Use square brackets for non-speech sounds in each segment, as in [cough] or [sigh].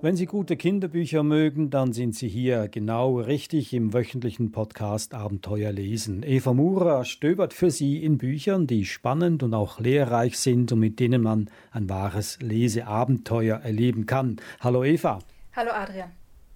Wenn Sie gute Kinderbücher mögen, dann sind Sie hier genau richtig im wöchentlichen Podcast Abenteuer lesen. Eva Mura stöbert für Sie in Büchern, die spannend und auch lehrreich sind und mit denen man ein wahres Leseabenteuer erleben kann. Hallo Eva. Hallo Adrian.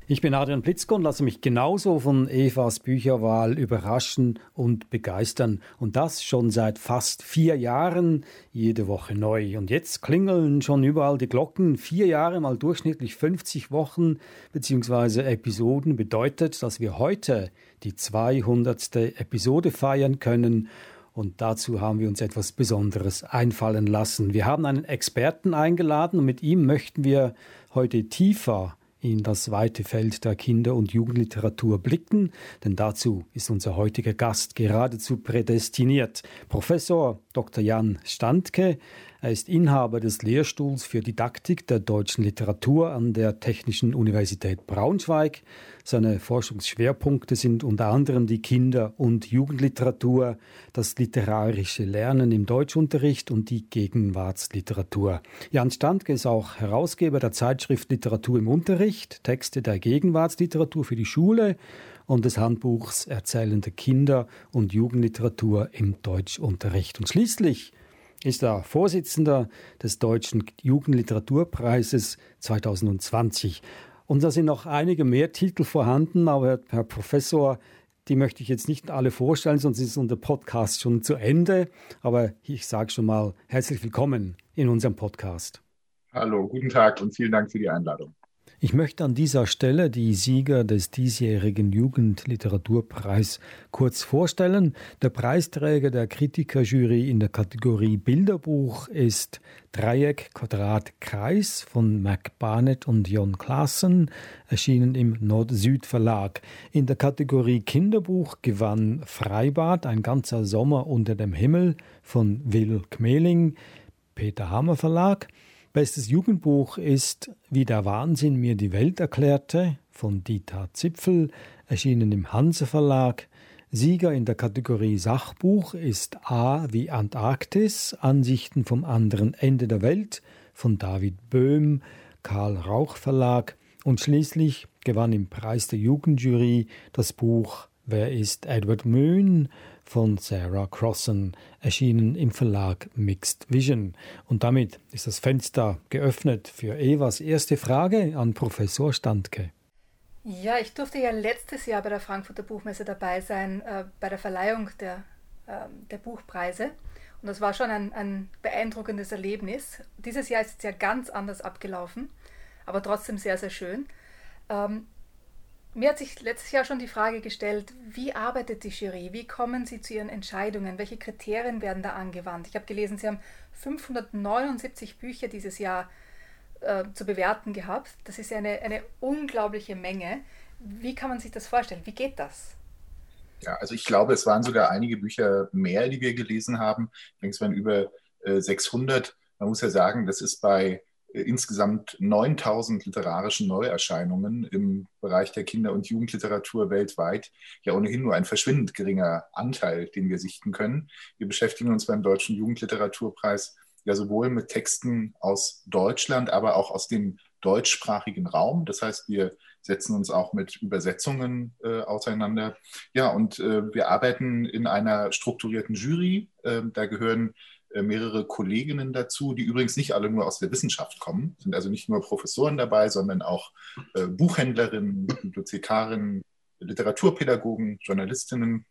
Ich bin Adrian Plitzko und lasse mich genauso von Evas Bücherwahl überraschen und begeistern. Und das schon seit fast vier Jahren, jede Woche neu. Und jetzt klingeln schon überall die Glocken. Vier Jahre mal durchschnittlich 50 Wochen bzw. Episoden bedeutet, dass wir heute die 200. Episode feiern können. Und dazu haben wir uns etwas Besonderes einfallen lassen. Wir haben einen Experten eingeladen und mit ihm möchten wir heute tiefer in das weite Feld der Kinder- und Jugendliteratur blicken, denn dazu ist unser heutiger Gast geradezu prädestiniert. Professor Dr. Jan Standke er ist Inhaber des Lehrstuhls für Didaktik der deutschen Literatur an der Technischen Universität Braunschweig. Seine Forschungsschwerpunkte sind unter anderem die Kinder- und Jugendliteratur, das literarische Lernen im Deutschunterricht und die Gegenwartsliteratur. Jan Standke ist auch Herausgeber der Zeitschrift Literatur im Unterricht, Texte der Gegenwartsliteratur für die Schule und des Handbuchs Erzählende Kinder- und Jugendliteratur im Deutschunterricht. Und schließlich ist er Vorsitzender des Deutschen Jugendliteraturpreises 2020. Und da sind noch einige mehr Titel vorhanden, aber Herr Professor, die möchte ich jetzt nicht alle vorstellen, sonst ist unser Podcast schon zu Ende. Aber ich sage schon mal herzlich willkommen in unserem Podcast. Hallo, guten Tag und vielen Dank für die Einladung. Ich möchte an dieser Stelle die Sieger des diesjährigen Jugendliteraturpreis kurz vorstellen. Der Preisträger der Kritikerjury in der Kategorie Bilderbuch ist Dreieck, Quadrat, Kreis von Mac Barnett und Jon Klassen, erschienen im Nord-Süd Verlag. In der Kategorie Kinderbuch gewann Freibad, ein ganzer Sommer unter dem Himmel von Will Kmeling, Peter Hammer Verlag. Bestes Jugendbuch ist Wie der Wahnsinn mir die Welt erklärte von Dieter Zipfel, erschienen im Hanse Verlag. Sieger in der Kategorie Sachbuch ist A wie Antarktis, Ansichten vom anderen Ende der Welt von David Böhm, Karl Rauch Verlag und schließlich gewann im Preis der Jugendjury das Buch Wer ist Edward Moon von Sarah Crossan, erschienen im Verlag Mixed Vision. Und damit ist das Fenster geöffnet für Evas erste Frage an Professor Standke. Ja, ich durfte ja letztes Jahr bei der Frankfurter Buchmesse dabei sein, äh, bei der Verleihung der, äh, der Buchpreise. Und das war schon ein, ein beeindruckendes Erlebnis. Dieses Jahr ist es ja ganz anders abgelaufen, aber trotzdem sehr, sehr schön. Ähm, mir hat sich letztes Jahr schon die Frage gestellt, wie arbeitet die Jury? Wie kommen Sie zu Ihren Entscheidungen? Welche Kriterien werden da angewandt? Ich habe gelesen, Sie haben 579 Bücher dieses Jahr äh, zu bewerten gehabt. Das ist eine, eine unglaubliche Menge. Wie kann man sich das vorstellen? Wie geht das? Ja, also ich glaube, es waren sogar einige Bücher mehr, die wir gelesen haben. Ich denke, es waren über äh, 600. Man muss ja sagen, das ist bei insgesamt 9000 literarischen Neuerscheinungen im Bereich der Kinder- und Jugendliteratur weltweit ja ohnehin nur ein verschwindend geringer Anteil, den wir sichten können. Wir beschäftigen uns beim Deutschen Jugendliteraturpreis ja sowohl mit Texten aus Deutschland, aber auch aus dem deutschsprachigen Raum. Das heißt, wir setzen uns auch mit Übersetzungen äh, auseinander. Ja, und äh, wir arbeiten in einer strukturierten Jury. Äh, da gehören äh, mehrere Kolleginnen dazu, die übrigens nicht alle nur aus der Wissenschaft kommen, sind also nicht nur Professoren dabei, sondern auch äh, Buchhändlerinnen, Bibliothekarinnen, Literaturpädagogen, Journalistinnen.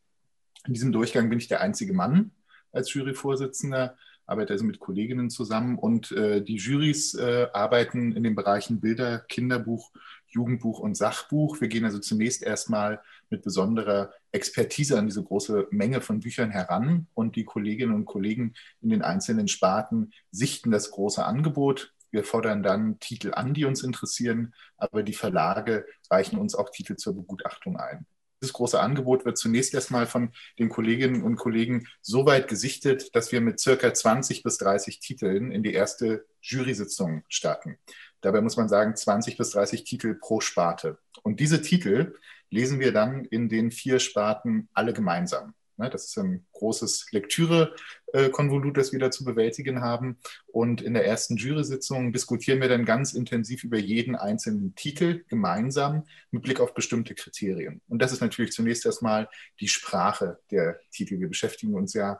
In diesem Durchgang bin ich der einzige Mann als Juryvorsitzender, arbeite also mit Kolleginnen zusammen und äh, die Jurys äh, arbeiten in den Bereichen Bilder, Kinderbuch, Jugendbuch und Sachbuch. Wir gehen also zunächst erstmal mit besonderer Expertise an diese große Menge von Büchern heran und die Kolleginnen und Kollegen in den einzelnen Sparten sichten das große Angebot. Wir fordern dann Titel an, die uns interessieren, aber die Verlage reichen uns auch Titel zur Begutachtung ein. Dieses große Angebot wird zunächst erstmal von den Kolleginnen und Kollegen so weit gesichtet, dass wir mit circa 20 bis 30 Titeln in die erste Jury-Sitzung starten. Dabei muss man sagen, 20 bis 30 Titel pro Sparte. Und diese Titel lesen wir dann in den vier Sparten alle gemeinsam. Ne, das ist ein großes Lektüre-Konvolut, das wir da zu bewältigen haben. Und in der ersten Jury-Sitzung diskutieren wir dann ganz intensiv über jeden einzelnen Titel gemeinsam mit Blick auf bestimmte Kriterien. Und das ist natürlich zunächst erstmal die Sprache der Titel. Wir beschäftigen uns ja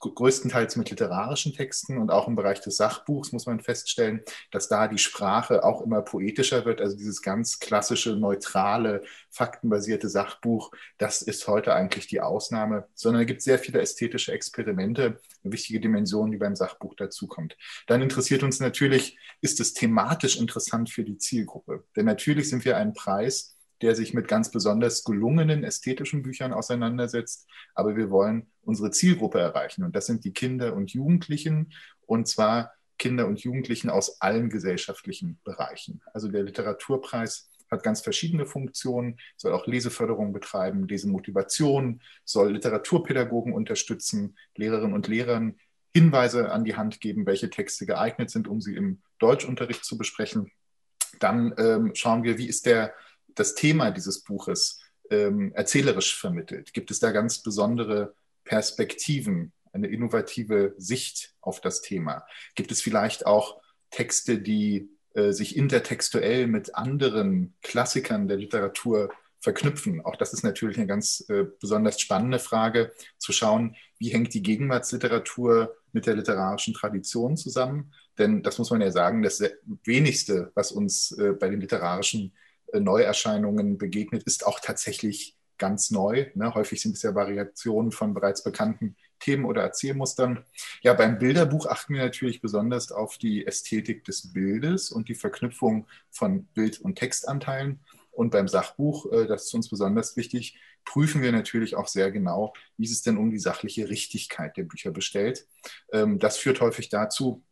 größtenteils mit literarischen Texten und auch im Bereich des Sachbuchs muss man feststellen, dass da die Sprache auch immer poetischer wird. Also dieses ganz klassische, neutrale, faktenbasierte Sachbuch, das ist heute eigentlich die Ausnahme, sondern es gibt sehr viele ästhetische Experimente, eine wichtige Dimension, die beim Sachbuch dazukommt. Dann interessiert uns natürlich, ist es thematisch interessant für die Zielgruppe? Denn natürlich sind wir ein Preis, der sich mit ganz besonders gelungenen ästhetischen Büchern auseinandersetzt. Aber wir wollen unsere Zielgruppe erreichen. Und das sind die Kinder und Jugendlichen. Und zwar Kinder und Jugendlichen aus allen gesellschaftlichen Bereichen. Also der Literaturpreis hat ganz verschiedene Funktionen, soll auch Leseförderung betreiben, Lesemotivation, soll Literaturpädagogen unterstützen, Lehrerinnen und Lehrern Hinweise an die Hand geben, welche Texte geeignet sind, um sie im Deutschunterricht zu besprechen. Dann ähm, schauen wir, wie ist der das Thema dieses Buches ähm, erzählerisch vermittelt? Gibt es da ganz besondere Perspektiven, eine innovative Sicht auf das Thema? Gibt es vielleicht auch Texte, die äh, sich intertextuell mit anderen Klassikern der Literatur verknüpfen? Auch das ist natürlich eine ganz äh, besonders spannende Frage, zu schauen, wie hängt die Gegenwartsliteratur mit der literarischen Tradition zusammen? Denn das muss man ja sagen, das wenigste, was uns äh, bei den literarischen Neuerscheinungen begegnet, ist auch tatsächlich ganz neu. Ne? Häufig sind es ja Variationen von bereits bekannten Themen oder Erzählmustern. Ja, beim Bilderbuch achten wir natürlich besonders auf die Ästhetik des Bildes und die Verknüpfung von Bild- und Textanteilen. Und beim Sachbuch, äh, das ist uns besonders wichtig, prüfen wir natürlich auch sehr genau, wie es denn um die sachliche Richtigkeit der Bücher bestellt. Ähm, das führt häufig dazu,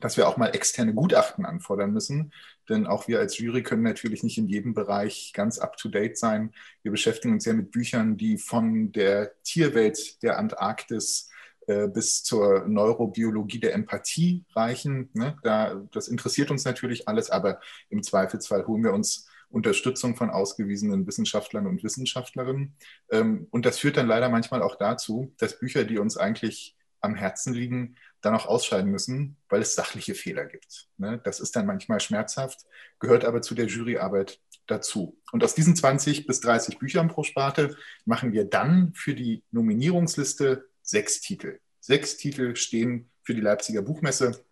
dass wir auch mal externe Gutachten anfordern müssen. Denn auch wir als Jury können natürlich nicht in jedem Bereich ganz up-to-date sein. Wir beschäftigen uns ja mit Büchern, die von der Tierwelt der Antarktis äh, bis zur Neurobiologie der Empathie reichen. Ne? Da, das interessiert uns natürlich alles, aber im Zweifelsfall holen wir uns Unterstützung von ausgewiesenen Wissenschaftlern und Wissenschaftlerinnen. Ähm, und das führt dann leider manchmal auch dazu, dass Bücher, die uns eigentlich am Herzen liegen, dann auch ausscheiden müssen, weil es sachliche Fehler gibt. Ne? Das ist dann manchmal schmerzhaft, gehört aber zu der Juryarbeit dazu. Und aus diesen 20 bis 30 Büchern pro Sparte machen wir dann für die Nominierungsliste sechs Titel. Sechs Titel stehen für die Leipziger Buchmesse,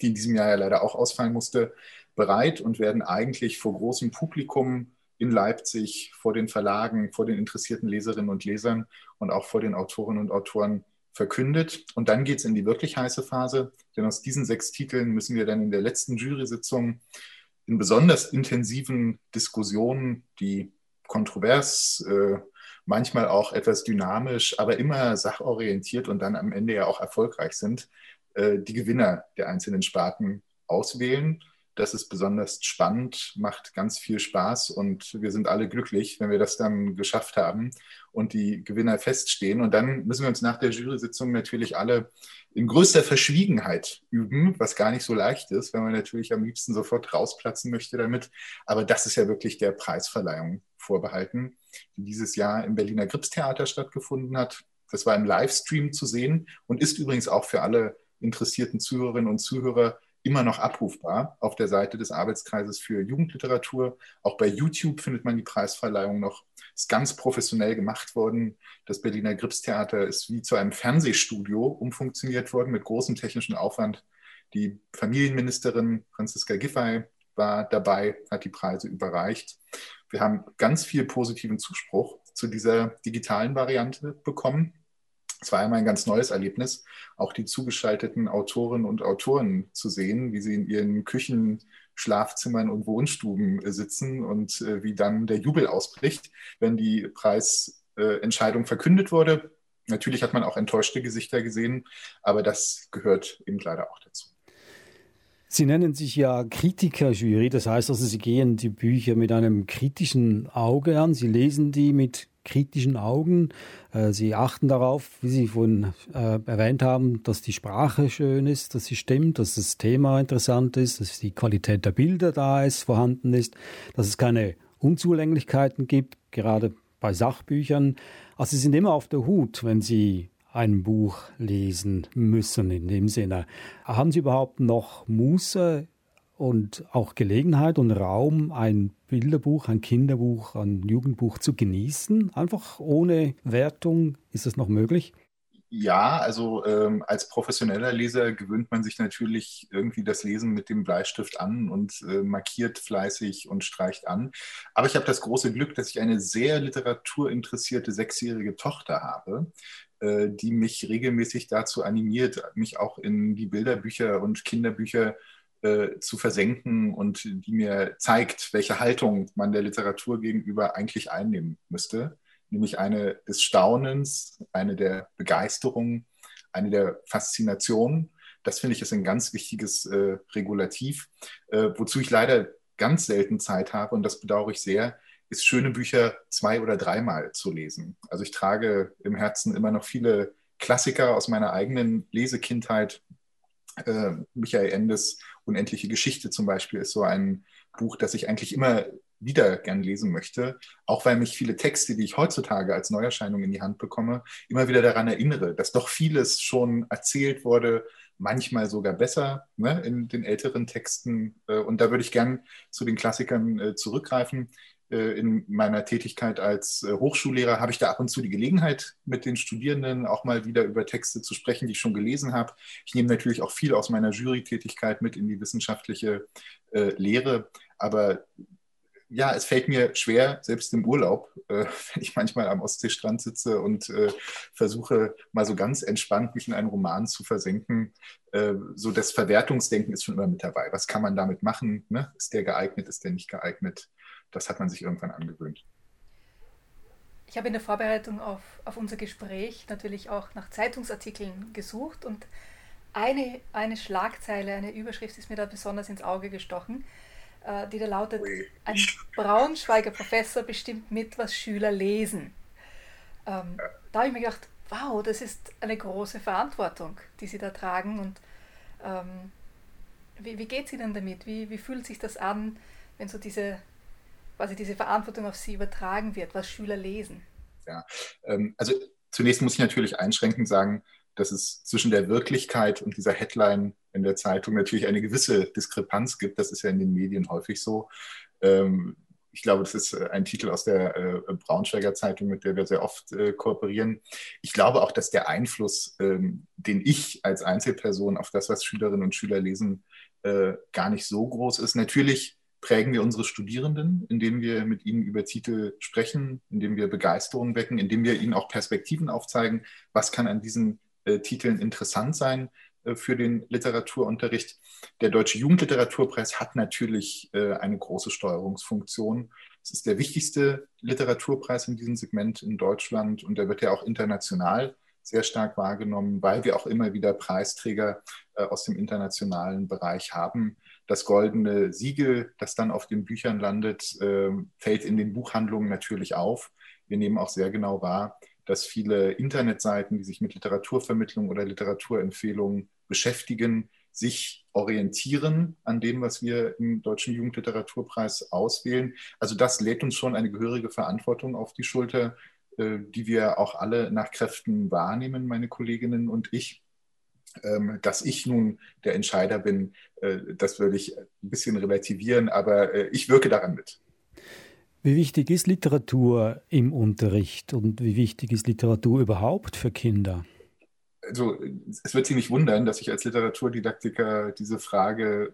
die in diesem Jahr ja leider auch ausfallen musste, bereit und werden eigentlich vor großem Publikum in Leipzig, vor den Verlagen, vor den interessierten Leserinnen und Lesern und auch vor den Autorinnen und Autoren verkündet. Und dann geht es in die wirklich heiße Phase, denn aus diesen sechs Titeln müssen wir dann in der letzten Jury-Sitzung in besonders intensiven Diskussionen, die kontrovers, äh, manchmal auch etwas dynamisch, aber immer sachorientiert und dann am Ende ja auch erfolgreich sind, äh, die Gewinner der einzelnen Sparten auswählen. Das ist besonders spannend, macht ganz viel Spaß und wir sind alle glücklich, wenn wir das dann geschafft haben und die Gewinner feststehen. Und dann müssen wir uns nach der Jury-Sitzung natürlich alle in größter Verschwiegenheit üben, was gar nicht so leicht ist, wenn man natürlich am liebsten sofort rausplatzen möchte damit. Aber das ist ja wirklich der Preisverleihung vorbehalten, die dieses Jahr im Berliner Gripstheater stattgefunden hat. Das war im Livestream zu sehen und ist übrigens auch für alle interessierten Zuhörerinnen und Zuhörer immer noch abrufbar auf der Seite des Arbeitskreises für Jugendliteratur. Auch bei YouTube findet man die Preisverleihung noch. Ist ganz professionell gemacht worden. Das Berliner Gripstheater ist wie zu einem Fernsehstudio umfunktioniert worden mit großem technischen Aufwand. Die Familienministerin Franziska Giffey war dabei, hat die Preise überreicht. Wir haben ganz viel positiven Zuspruch zu dieser digitalen Variante bekommen. Es war einmal ein ganz neues Erlebnis, auch die zugeschalteten Autorinnen und Autoren zu sehen, wie sie in ihren Küchen, Schlafzimmern und Wohnstuben äh, sitzen und äh, wie dann der Jubel ausbricht, wenn die Preisentscheidung verkündet wurde. Natürlich hat man auch enttäuschte Gesichter gesehen, aber das gehört eben leider auch dazu. Sie nennen sich ja Kritikerjury, das heißt also, Sie gehen die Bücher mit einem kritischen Auge an, Sie lesen die mit kritischen Augen. Äh, sie achten darauf, wie Sie vorhin äh, erwähnt haben, dass die Sprache schön ist, dass sie stimmt, dass das Thema interessant ist, dass die Qualität der Bilder da ist, vorhanden ist, dass es keine Unzulänglichkeiten gibt, gerade bei Sachbüchern. Also Sie sind immer auf der Hut, wenn Sie ein Buch lesen müssen in dem Sinne. Haben Sie überhaupt noch Muße und auch Gelegenheit und Raum, ein Bilderbuch, ein Kinderbuch, ein Jugendbuch zu genießen? Einfach ohne Wertung, ist das noch möglich? Ja, also ähm, als professioneller Leser gewöhnt man sich natürlich irgendwie das Lesen mit dem Bleistift an und äh, markiert fleißig und streicht an. Aber ich habe das große Glück, dass ich eine sehr literaturinteressierte sechsjährige Tochter habe, äh, die mich regelmäßig dazu animiert, mich auch in die Bilderbücher und Kinderbücher äh, zu versenken und die mir zeigt, welche Haltung man der Literatur gegenüber eigentlich einnehmen müsste nämlich eine des Staunens, eine der Begeisterung, eine der Faszination. Das finde ich ist ein ganz wichtiges äh, Regulativ, äh, wozu ich leider ganz selten Zeit habe und das bedauere ich sehr, ist schöne Bücher zwei oder dreimal zu lesen. Also ich trage im Herzen immer noch viele Klassiker aus meiner eigenen Lesekindheit. Äh, Michael Endes Unendliche Geschichte zum Beispiel ist so ein Buch, das ich eigentlich immer wieder gern lesen möchte, auch weil mich viele Texte, die ich heutzutage als Neuerscheinung in die Hand bekomme, immer wieder daran erinnere, dass doch vieles schon erzählt wurde, manchmal sogar besser ne, in den älteren Texten. Äh, und da würde ich gern zu den Klassikern äh, zurückgreifen. Äh, in meiner Tätigkeit als Hochschullehrer habe ich da ab und zu die Gelegenheit, mit den Studierenden auch mal wieder über Texte zu sprechen, die ich schon gelesen habe. Ich nehme natürlich auch viel aus meiner Jurytätigkeit mit in die wissenschaftliche Lehre. Aber ja, es fällt mir schwer, selbst im Urlaub, äh, [laughs] wenn ich manchmal am Ostseestrand sitze und äh, versuche, mal so ganz entspannt mich in einen Roman zu versenken. Äh, so das Verwertungsdenken ist schon immer mit dabei. Was kann man damit machen? Ne? Ist der geeignet? Ist der nicht geeignet? Das hat man sich irgendwann angewöhnt. Ich habe in der Vorbereitung auf, auf unser Gespräch natürlich auch nach Zeitungsartikeln gesucht und eine, eine Schlagzeile, eine Überschrift ist mir da besonders ins Auge gestochen äh, die da lautet, ein Braunschweiger Professor bestimmt mit, was Schüler lesen. Ähm, da habe ich mir gedacht, wow, das ist eine große Verantwortung, die Sie da tragen. Und ähm, wie, wie geht es Ihnen damit? Wie, wie fühlt sich das an, wenn so diese, quasi diese Verantwortung auf Sie übertragen wird, was Schüler lesen? Ja, ähm, also zunächst muss ich natürlich einschränkend sagen, dass es zwischen der Wirklichkeit und dieser Headline in der Zeitung natürlich eine gewisse Diskrepanz gibt. Das ist ja in den Medien häufig so. Ähm, ich glaube, das ist äh, ein Titel aus der äh, Braunschweiger Zeitung, mit der wir sehr oft äh, kooperieren. Ich glaube auch, dass der Einfluss, ähm, den ich als Einzelperson auf das, was Schülerinnen und Schüler lesen, gar nicht so groß ist. Natürlich prägen wir unsere Studierenden, indem wir mit ihnen über Titel sprechen, indem wir Begeisterung wecken, indem wir ihnen auch Perspektiven aufzeigen, was kann an diesen äh, Titeln interessant sein äh, für den Literaturunterricht. Der Deutsche Jugendliteraturpreis hat natürlich äh, eine große Steuerungsfunktion. Es ist der wichtigste Literaturpreis in diesem Segment in Deutschland und er wird ja auch international sehr stark wahrgenommen, weil wir auch immer wieder Preisträger aus dem internationalen Bereich haben. Das goldene Siegel, das dann auf den Büchern landet, fällt in den Buchhandlungen natürlich auf. Wir nehmen auch sehr genau wahr, dass viele Internetseiten, die sich mit Literaturvermittlung oder Literaturempfehlungen beschäftigen, sich orientieren an dem, was wir im Deutschen Jugendliteraturpreis auswählen. Also das lädt uns schon eine gehörige Verantwortung auf die Schulter, äh, die wir auch alle nach Kräften wahrnehmen, meine Kolleginnen und ich. Ähm, dass ich nun der Entscheider bin, äh, das würde ich ein bisschen relativieren, aber äh, ich wirke daran mit. Wie wichtig ist Literatur im Unterricht und wie wichtig ist Literatur überhaupt für Kinder? Also, es wird Sie nicht wundern, dass ich als Literaturdidaktiker diese Frage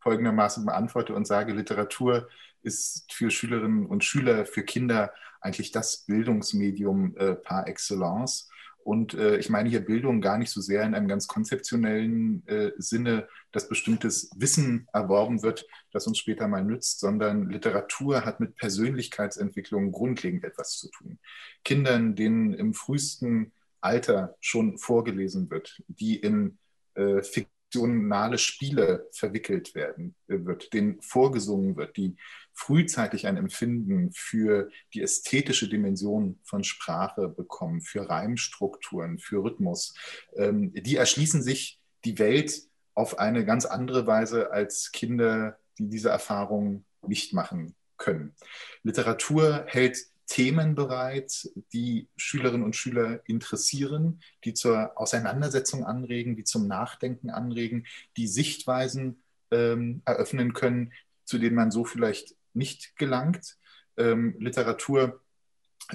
folgendermaßen beantworte und sage, Literatur ist für Schülerinnen und Schüler, für Kinder eigentlich das Bildungsmedium äh, par excellence. Und äh, ich meine hier Bildung gar nicht so sehr in einem ganz konzeptionellen äh, Sinne, dass bestimmtes Wissen erworben wird, das uns später mal nützt, sondern Literatur hat mit Persönlichkeitsentwicklung grundlegend etwas zu tun. Kindern, denen im frühesten Alter schon vorgelesen wird, die in äh, emotionale Spiele verwickelt werden äh, wird, denen vorgesungen wird, die frühzeitig ein Empfinden für die ästhetische Dimension von Sprache bekommen, für Reimstrukturen, für Rhythmus, ähm, die erschließen sich die Welt auf eine ganz andere Weise als Kinder, die diese Erfahrung nicht machen können. Literatur hält Themen bereit, die Schülerinnen und Schüler interessieren, die zur Auseinandersetzung anregen, die zum Nachdenken anregen, die Sichtweisen ähm, eröffnen können, zu denen man so vielleicht nicht gelangt. Ähm, Literatur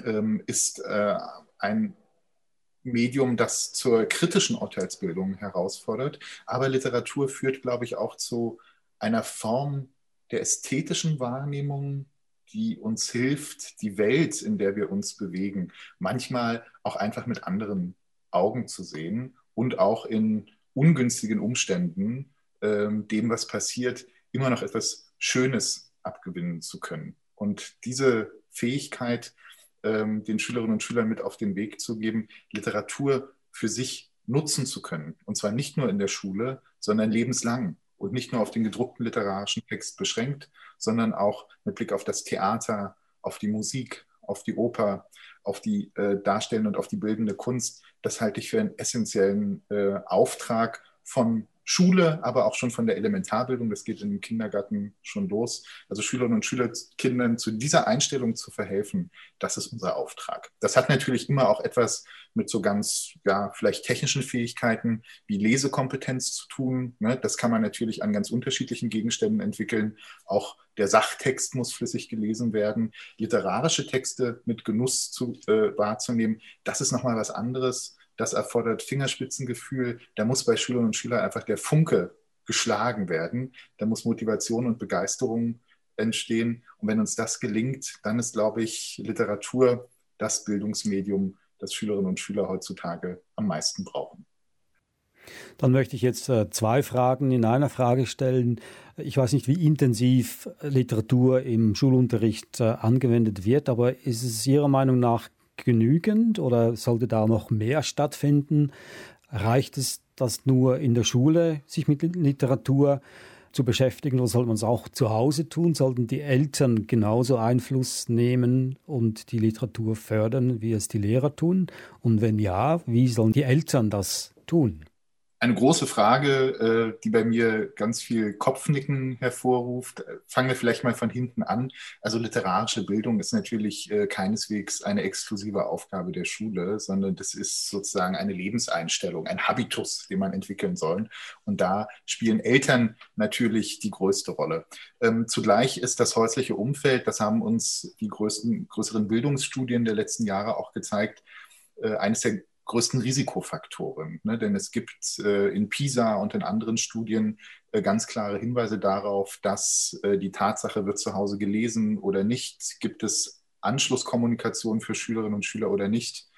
ähm, ist äh, ein Medium, das zur kritischen Urteilsbildung herausfordert. Aber Literatur führt, glaube ich, auch zu einer Form der ästhetischen Wahrnehmung, die uns hilft, die Welt, in der wir uns bewegen, manchmal auch einfach mit anderen Augen zu sehen und auch in ungünstigen Umständen ähm, dem, was passiert, immer noch etwas Schönes abgewinnen zu können. Und diese Fähigkeit, ähm, den Schülerinnen und Schülern mit auf den Weg zu geben, Literatur für sich nutzen zu können. Und zwar nicht nur in der Schule, sondern lebenslang und nicht nur auf den gedruckten literarischen Text beschränkt, sondern auch mit Blick auf das Theater, auf die Musik, auf die Oper, auf die äh, darstellende und auf die bildende Kunst. Das halte ich für einen essentiellen äh, Auftrag von Schule, aber auch schon von der Elementarbildung. Das geht im Kindergarten schon los. Also Schülerinnen und Schüler, Kindern zu dieser Einstellung zu verhelfen, das ist unser Auftrag. Das hat natürlich immer auch etwas mit so ganz, ja, vielleicht technischen Fähigkeiten wie Lesekompetenz zu tun. Ne? Das kann man natürlich an ganz unterschiedlichen Gegenständen entwickeln. Auch der Sachtext muss flüssig gelesen werden. Literarische Texte mit Genuss zu, äh, wahrzunehmen, das ist nochmal was anderes das erfordert Fingerspitzengefühl. Da muss bei Schülerinnen und Schülern einfach der Funke geschlagen werden. Da muss Motivation und Begeisterung entstehen. Und wenn uns das gelingt, dann ist, glaube ich, Literatur das Bildungsmedium, das Schülerinnen und Schüler heutzutage am meisten brauchen. Dann möchte ich jetzt äh, zwei Fragen in einer Frage stellen. Ich weiß nicht, wie intensiv Literatur im Schulunterricht äh, angewendet wird, aber ist es Ihrer Meinung nach genügend oder sollte da noch mehr stattfinden? Reicht es, das nur in der Schule sich mit Literatur zu beschäftigen oder soll man es auch zu Hause tun? Sollten die Eltern genauso Einfluss nehmen und die Literatur fördern, wie es die Lehrer tun? Und wenn ja, wie sollen die Eltern das tun? Eine große Frage, äh, die bei mir ganz viel Kopfnicken hervorruft. Fangen wir vielleicht mal von hinten an. Also literarische Bildung ist natürlich äh, keineswegs eine exklusive Aufgabe der Schule, sondern das ist sozusagen eine Lebenseinstellung, ein Habitus, den man entwickeln soll. Und da spielen Eltern natürlich die größte Rolle. Ähm, zugleich ist das häusliche Umfeld, das haben uns die größten, größeren Bildungsstudien der letzten Jahre auch gezeigt, äh, eines der größten Risikofaktoren. Ne? Denn es gibt äh, in PISA und in anderen Studien äh, ganz klare Hinweise darauf, dass äh, die Tatsache, wird zu Hause gelesen oder nicht, gibt es Anschlusskommunikation für Schülerinnen und Schüler oder nicht,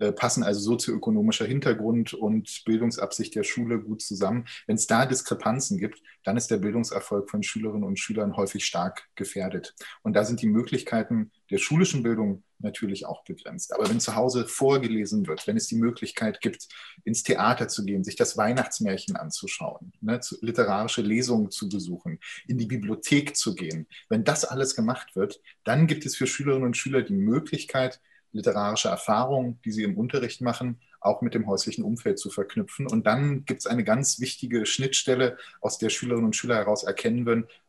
äh, passen also sozioökonomischer Hintergrund und Bildungsabsicht der Schule gut zusammen. Wenn es da Diskrepanzen gibt, dann ist der Bildungserfolg von Schülerinnen und Schülern häufig stark gefährdet. Und da sind die Möglichkeiten der schulischen Bildung natürlich auch begrenzt. Aber wenn zu Hause vorgelesen wird, wenn es die Möglichkeit gibt, ins Theater zu gehen, sich das Weihnachtsmärchen anzuschauen, ne, zu, literarische Lesungen zu besuchen, in die Bibliothek zu gehen, wenn das alles gemacht wird, dann gibt es für Schülerinnen und Schüler die Möglichkeit, literarische Erfahrungen, die sie im Unterricht machen, auch mit dem häuslichen Umfeld zu verknüpfen. Und dann gibt es eine ganz wichtige Schnittstelle, aus der Schülerinnen und Schüler heraus erkennen werden, äh,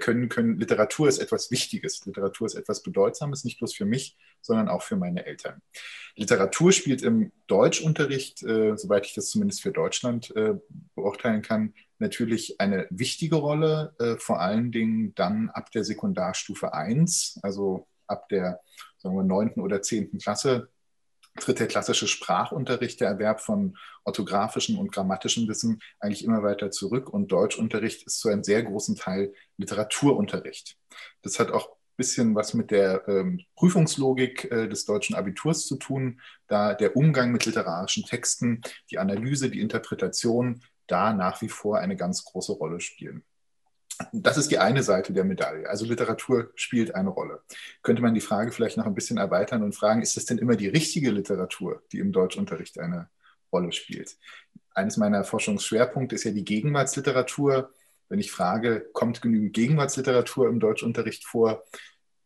können, können, Literatur ist etwas Wichtiges, Literatur ist etwas Bedeutsames, nicht bloß für mich, sondern auch für meine Eltern. Literatur spielt im Deutschunterricht, äh, soweit ich das zumindest für Deutschland äh, beurteilen kann, natürlich eine wichtige Rolle, äh, vor allen Dingen dann ab der Sekundarstufe 1, also ab der sagen wir, 9. oder 10. Klasse tritt der klassische Sprachunterricht, der Erwerb von orthografischem und grammatischem Wissen eigentlich immer weiter zurück und Deutschunterricht ist zu einem sehr großen Teil Literaturunterricht. Das hat auch ein bisschen was mit der ähm, Prüfungslogik äh, des deutschen Abiturs zu tun, da der Umgang mit literarischen Texten, die Analyse, die Interpretation da nach wie vor eine ganz große Rolle spielen. Das ist die eine Seite der Medaille. Also Literatur spielt eine Rolle. Könnte man die Frage vielleicht noch ein bisschen erweitern und fragen, ist es denn immer die richtige Literatur, die im Deutschunterricht eine Rolle spielt? eines meiner Forschungsschwerpunkte ist ja die Gegenwartsliteratur. Wenn ich frage, kommt genügend Gegenwartsliteratur im Deutschunterricht vor,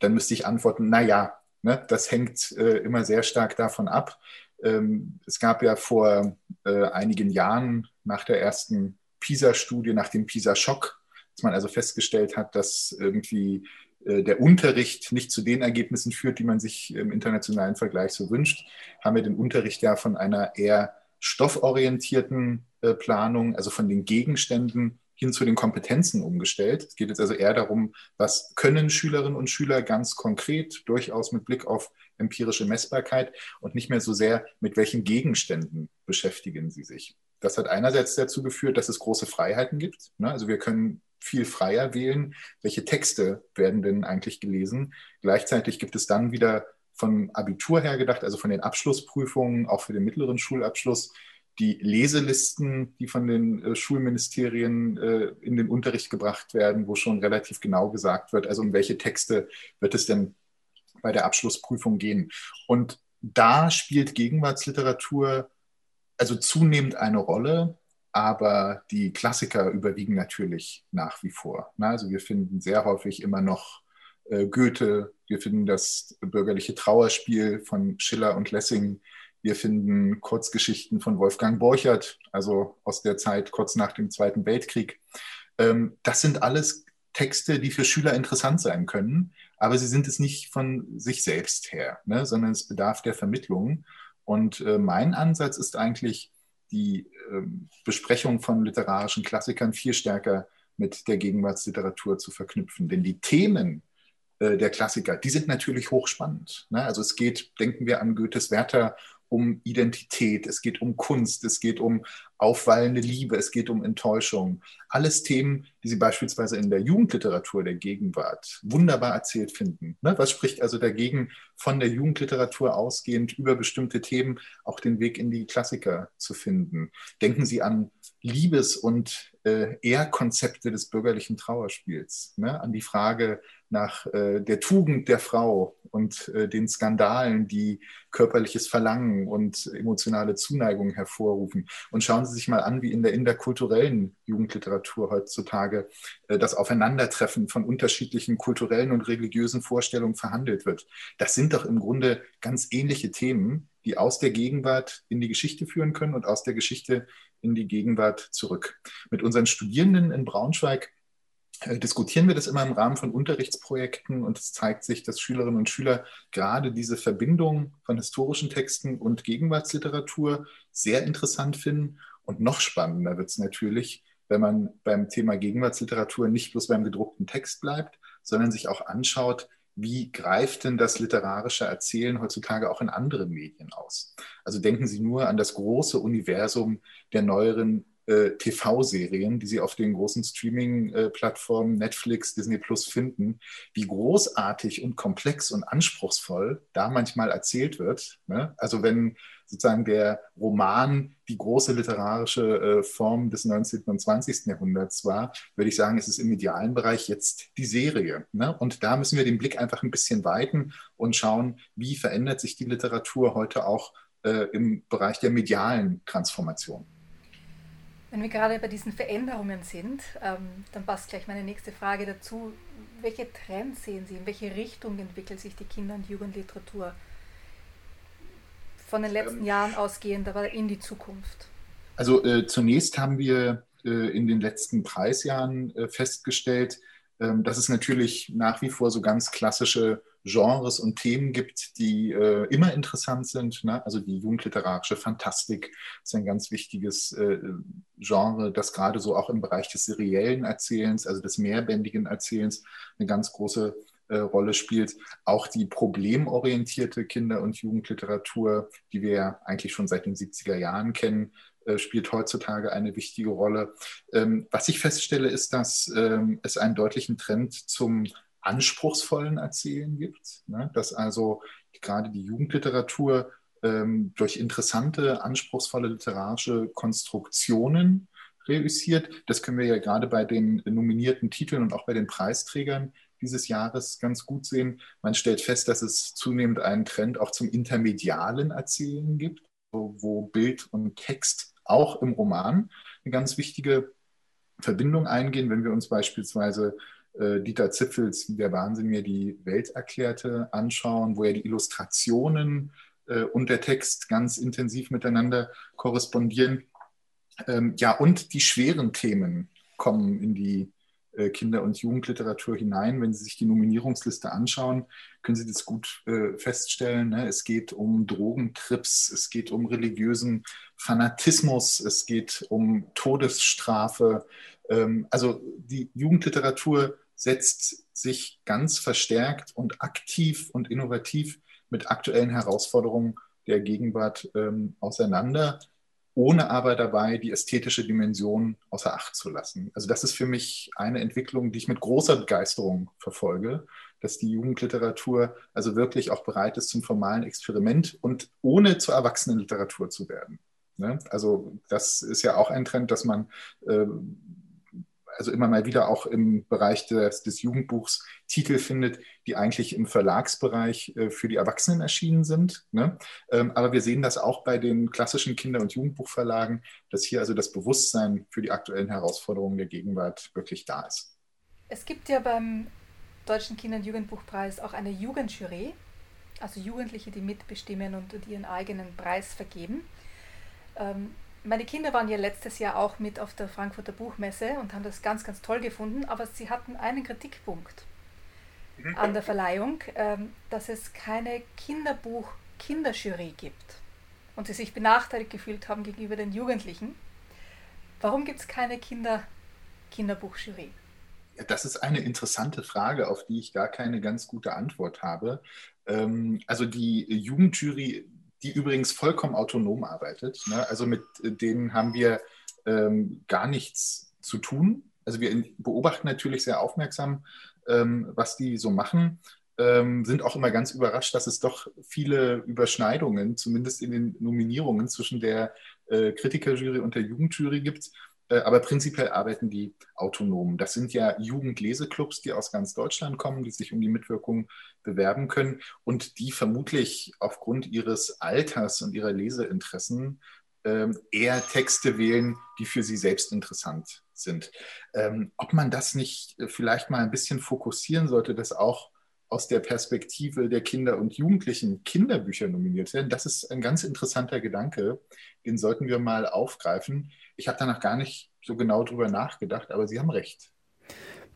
dann müsste ich antworten, na ja, ne, das hängt äh, immer sehr stark davon ab. Ähm, es gab ja vor äh, einigen Jahren nach der ersten PISA-Studie, nach dem PISA-Schock, dass man also festgestellt hat, dass irgendwie äh, der Unterricht nicht zu den Ergebnissen führt, die man sich im internationalen Vergleich so wünscht, haben wir den Unterricht ja von einer eher stofforientierten äh, Planung, also von den Gegenständen hin zu den Kompetenzen umgestellt. Es geht jetzt also eher darum, was können Schülerinnen und Schüler ganz konkret, durchaus mit Blick auf empirische Messbarkeit und nicht mehr so sehr, mit welchen Gegenständen beschäftigen sie sich. Das hat einerseits dazu geführt, dass es große Freiheiten gibt. Ne? Also wir können viel freier wählen, welche Texte werden denn eigentlich gelesen. Gleichzeitig gibt es dann wieder von Abitur her gedacht, also von den Abschlussprüfungen, auch für den mittleren Schulabschluss, die Leselisten, die von den äh, Schulministerien äh, in den Unterricht gebracht werden, wo schon relativ genau gesagt wird, also um welche Texte wird es denn bei der Abschlussprüfung gehen. Und da spielt Gegenwartsliteratur also zunehmend eine Rolle, aber die Klassiker überwiegen natürlich nach wie vor. Also wir finden sehr häufig immer noch äh, Goethe, wir finden das bürgerliche Trauerspiel von Schiller und Lessing, wir finden Kurzgeschichten von Wolfgang Borchert, also aus der Zeit kurz nach dem Zweiten Weltkrieg. Ähm, das sind alles Texte, die für Schüler interessant sein können, aber sie sind es nicht von sich selbst her, ne, sondern es bedarf der Vermittlung. Und äh, mein Ansatz ist eigentlich, die äh, Besprechung von literarischen Klassikern viel stärker mit der Gegenwartsliteratur zu verknüpfen. Denn die Themen äh, der Klassiker, die sind natürlich hochspannend. Ne? Also es geht, denken wir an Goethes Werther um Identität, es geht um Kunst, es geht um aufwallende Liebe, es geht um Enttäuschung. Alles Themen, die Sie beispielsweise in der Jugendliteratur der Gegenwart wunderbar erzählt finden. Ne? Was spricht also dagegen, von der Jugendliteratur ausgehend über bestimmte Themen auch den Weg in die Klassiker zu finden? Denken Sie an Liebes- und äh, Ehrkonzepte des bürgerlichen Trauerspiels, ne? an die Frage nach äh, der Tugend der Frau und äh, den Skandalen, die körperliches Verlangen und emotionale Zuneigung hervorrufen. Und schauen Sie sich mal an, wie in der interkulturellen Jugendliteratur heutzutage äh, das Aufeinandertreffen von unterschiedlichen kulturellen und religiösen Vorstellungen verhandelt wird. Das sind doch im Grunde ganz ähnliche Themen, die aus der Gegenwart in die Geschichte führen können und aus der Geschichte in die Gegenwart zurück. Mit unseren Studierenden in Braunschweig diskutieren wir das immer im Rahmen von Unterrichtsprojekten und es zeigt sich, dass Schülerinnen und Schüler gerade diese Verbindung von historischen Texten und Gegenwartsliteratur sehr interessant finden. Und noch spannender wird es natürlich, wenn man beim Thema Gegenwartsliteratur nicht bloß beim gedruckten Text bleibt, sondern sich auch anschaut, wie greift denn das literarische Erzählen heutzutage auch in anderen Medien aus? Also denken Sie nur an das große Universum der neueren äh, TV-Serien, die Sie auf den großen Streaming-Plattformen Netflix, Disney Plus finden, wie großartig und komplex und anspruchsvoll da manchmal erzählt wird. Ne? Also wenn sozusagen der Roman die große literarische äh, Form des 19. und 20. Jahrhunderts war, würde ich sagen, ist es im medialen Bereich jetzt die Serie. Ne? Und da müssen wir den Blick einfach ein bisschen weiten und schauen, wie verändert sich die Literatur heute auch äh, im Bereich der medialen Transformation. Wenn wir gerade bei diesen Veränderungen sind, ähm, dann passt gleich meine nächste Frage dazu. Welche Trends sehen Sie? In welche Richtung entwickelt sich die Kinder- und Jugendliteratur? Von den letzten ähm, Jahren ausgehend, aber in die Zukunft. Also äh, zunächst haben wir äh, in den letzten Preisjahren äh, festgestellt, ähm, dass es natürlich nach wie vor so ganz klassische Genres und Themen gibt, die äh, immer interessant sind. Ne? Also die jugendliterarische Fantastik ist ein ganz wichtiges äh, Genre, das gerade so auch im Bereich des seriellen Erzählens, also des mehrbändigen Erzählens, eine ganz große äh, Rolle spielt. Auch die problemorientierte Kinder- und Jugendliteratur, die wir ja eigentlich schon seit den 70er Jahren kennen, äh, spielt heutzutage eine wichtige Rolle. Ähm, was ich feststelle, ist, dass ähm, es einen deutlichen Trend zum anspruchsvollen Erzählen gibt, ne? dass also gerade die Jugendliteratur ähm, durch interessante, anspruchsvolle literarische Konstruktionen reüssiert. Das können wir ja gerade bei den nominierten Titeln und auch bei den Preisträgern dieses Jahres ganz gut sehen. Man stellt fest, dass es zunehmend einen Trend auch zum intermedialen Erzählen gibt, wo Bild und Text auch im Roman eine ganz wichtige Verbindung eingehen, wenn wir uns beispielsweise äh, Dieter Zipfels der Wahnsinn mir die Welt erklärte anschauen, wo ja die Illustrationen äh, und der Text ganz intensiv miteinander korrespondieren. Ähm, ja, und die schweren Themen kommen in die äh, Kinder- und Jugendliteratur hinein. Wenn Sie sich die Nominierungsliste anschauen, können Sie das gut äh, feststellen. Ne? Es geht um Drogentrips, es geht um religiösen Fanatismus, es geht um Todesstrafe. Ähm, also die Jugendliteratur setzt sich ganz verstärkt und aktiv und innovativ mit aktuellen Herausforderungen der Gegenwart ähm, auseinander ohne aber dabei die ästhetische Dimension außer Acht zu lassen. Also das ist für mich eine Entwicklung, die ich mit großer Begeisterung verfolge, dass die Jugendliteratur also wirklich auch bereit ist zum formalen Experiment und ohne zur Erwachsenenliteratur zu werden. Ne? Also das ist ja auch ein Trend, dass man äh, also immer mal wieder auch im Bereich des, des Jugendbuchs Titel findet, die eigentlich im Verlagsbereich äh, für die Erwachsenen erschienen sind. Ne? Ähm, aber wir sehen das auch bei den klassischen Kinder- und Jugendbuchverlagen, dass hier also das Bewusstsein für die aktuellen Herausforderungen der Gegenwart wirklich da ist. Es gibt ja beim Deutschen Kinder- und Jugendbuchpreis auch eine Jugendjury, also Jugendliche, die mitbestimmen und ihren eigenen Preis vergeben. Ähm, meine Kinder waren ja letztes Jahr auch mit auf der Frankfurter Buchmesse und haben das ganz, ganz toll gefunden, aber sie hatten einen Kritikpunkt mhm. an der Verleihung, ähm, dass es keine Kinderbuch-Kinderjury gibt und sie sich benachteiligt gefühlt haben gegenüber den Jugendlichen. Warum gibt es keine Kinder Kinderbuchjury? Das ist eine interessante Frage, auf die ich gar keine ganz gute Antwort habe. Ähm, also die Jugendjury die übrigens vollkommen autonom arbeitet. Ne? Also mit denen haben wir ähm, gar nichts zu tun. Also wir beobachten natürlich sehr aufmerksam, ähm, was die so machen, ähm, sind auch immer ganz überrascht, dass es doch viele Überschneidungen, zumindest in den Nominierungen zwischen der äh, Kritikerjury und der Jugendjury gibt. Äh, aber prinzipiell arbeiten die autonom. Das sind ja Jugendleseklubs, die aus ganz Deutschland kommen, die sich um die Mitwirkung bewerben können und die vermutlich aufgrund ihres Alters und ihrer Leseinteressen ähm, eher Texte wählen, die für sie selbst interessant sind. Ähm, ob man das nicht vielleicht mal ein bisschen fokussieren sollte, dass auch aus der Perspektive der Kinder und Jugendlichen Kinderbücher nominiert werden, das ist ein ganz interessanter Gedanke. Den sollten wir mal aufgreifen. Ich habe danach gar nicht so genau drüber nachgedacht, aber Sie haben recht.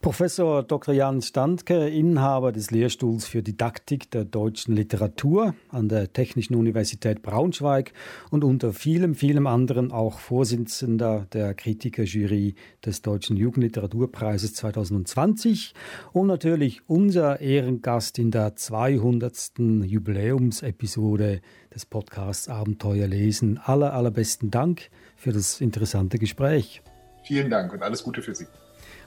Professor Dr. Jan Standke, Inhaber des Lehrstuhls für Didaktik der deutschen Literatur an der Technischen Universität Braunschweig und unter vielem, vielem anderen auch Vorsitzender der Kritikerjury des Deutschen Jugendliteraturpreises 2020 und natürlich unser Ehrengast in der 200. Jubiläumsepisode des Podcasts Abenteuer lesen. Aller, allerbesten Dank für das interessante Gespräch. Vielen Dank und alles Gute für Sie.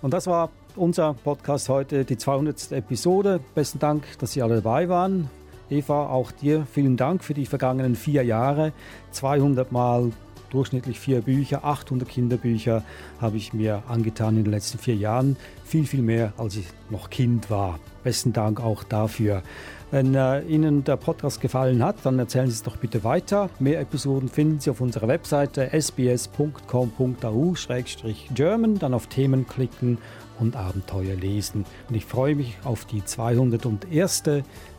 Und das war unser Podcast heute, die 200. Episode. Besten Dank, dass Sie alle dabei waren. Eva, auch dir vielen Dank für die vergangenen vier Jahre. 200 Mal durchschnittlich vier Bücher, 800 Kinderbücher habe ich mir angetan in den letzten vier Jahren. Viel, viel mehr, als ich noch Kind war. Besten Dank auch dafür. Wenn äh, Ihnen der Podcast gefallen hat, dann erzählen Sie es doch bitte weiter. Mehr Episoden finden Sie auf unserer Webseite sbs.com.au-german. Dann auf Themen klicken und Abenteuer lesen. Und ich freue mich auf die 201.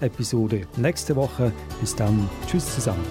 Episode nächste Woche. Bis dann. Tschüss zusammen.